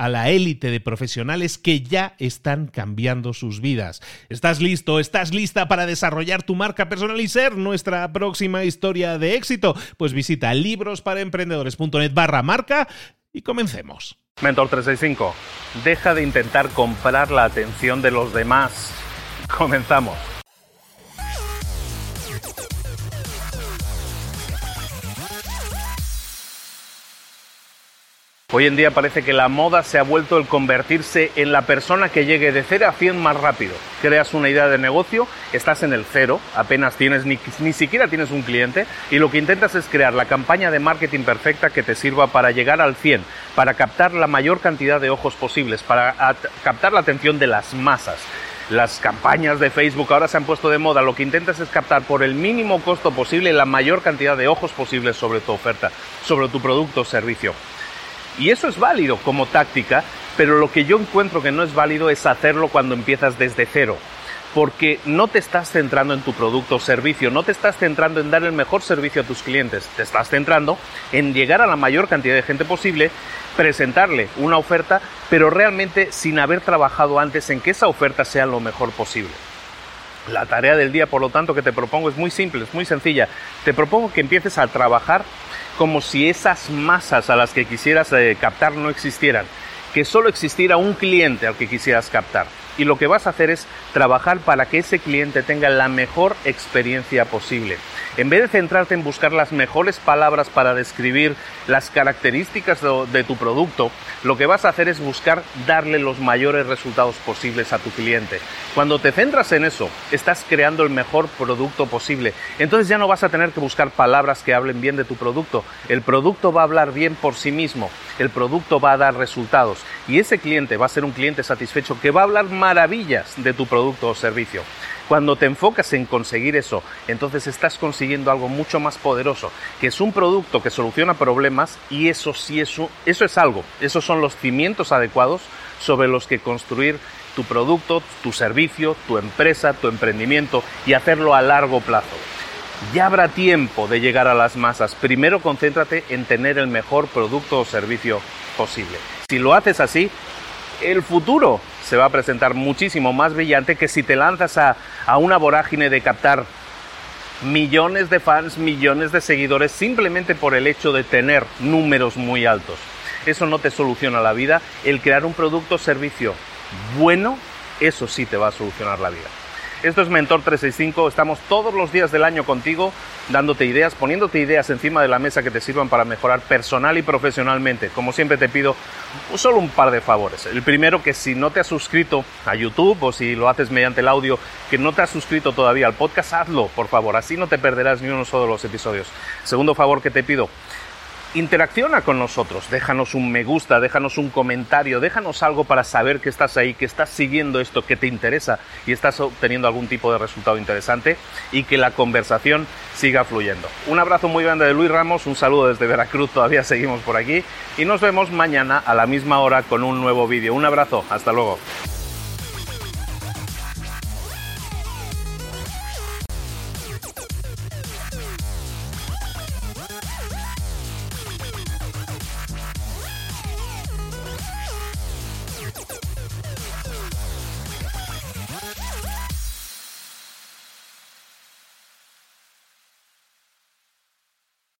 a la élite de profesionales que ya están cambiando sus vidas. ¿Estás listo? ¿Estás lista para desarrollar tu marca personal y ser nuestra próxima historia de éxito? Pues visita librosparaemprendedores.net barra marca y comencemos. Mentor 365, deja de intentar comprar la atención de los demás. Comenzamos. Hoy en día parece que la moda se ha vuelto el convertirse en la persona que llegue de cero a 100 más rápido. Creas una idea de negocio, estás en el cero, apenas tienes ni, ni siquiera tienes un cliente y lo que intentas es crear la campaña de marketing perfecta que te sirva para llegar al 100, para captar la mayor cantidad de ojos posibles, para captar la atención de las masas. Las campañas de Facebook ahora se han puesto de moda. Lo que intentas es captar por el mínimo costo posible la mayor cantidad de ojos posibles sobre tu oferta, sobre tu producto o servicio. Y eso es válido como táctica, pero lo que yo encuentro que no es válido es hacerlo cuando empiezas desde cero. Porque no te estás centrando en tu producto o servicio, no te estás centrando en dar el mejor servicio a tus clientes, te estás centrando en llegar a la mayor cantidad de gente posible, presentarle una oferta, pero realmente sin haber trabajado antes en que esa oferta sea lo mejor posible. La tarea del día, por lo tanto, que te propongo es muy simple, es muy sencilla. Te propongo que empieces a trabajar como si esas masas a las que quisieras eh, captar no existieran, que solo existiera un cliente al que quisieras captar. Y lo que vas a hacer es trabajar para que ese cliente tenga la mejor experiencia posible. En vez de centrarte en buscar las mejores palabras para describir las características de, tu producto, lo que vas a hacer es buscar darle los mayores resultados posibles a tu cliente. Cuando te centras en eso, estás creando el mejor producto posible. Entonces ya no vas a tener que buscar palabras que hablen bien de tu producto. El producto va a hablar bien por sí mismo. El producto va a dar resultados. Y ese cliente va a ser un cliente satisfecho que va a hablar maravillas de tu producto o servicio. Cuando te enfocas en conseguir eso, entonces estás consiguiendo algo mucho más poderoso, que es un producto que soluciona problemas y eso sí es, eso es algo, esos son los cimientos adecuados sobre los que construir tu producto, tu servicio, tu empresa, tu emprendimiento y hacerlo a largo plazo. Ya habrá tiempo de llegar a las masas. Primero concéntrate en tener el mejor producto o servicio posible. Si lo haces así, el futuro se va a presentar muchísimo más brillante que si te lanzas a, a una vorágine de captar millones de fans, millones de seguidores simplemente por el hecho de tener números muy altos. Eso no te soluciona la vida. El crear un producto o servicio bueno, eso sí te va a solucionar la vida. Esto es Mentor 365, estamos todos los días del año contigo dándote ideas, poniéndote ideas encima de la mesa que te sirvan para mejorar personal y profesionalmente. Como siempre te pido solo un par de favores. El primero que si no te has suscrito a YouTube o si lo haces mediante el audio, que no te has suscrito todavía al podcast, hazlo, por favor, así no te perderás ni uno solo de los episodios. Segundo favor que te pido, interacciona con nosotros, déjanos un me gusta, déjanos un comentario, déjanos algo para saber que estás ahí, que estás siguiendo esto, que te interesa y estás obteniendo algún tipo de resultado interesante y que la conversación siga fluyendo. Un abrazo muy grande de Luis Ramos, un saludo desde Veracruz, todavía seguimos por aquí y nos vemos mañana a la misma hora con un nuevo vídeo. Un abrazo, hasta luego.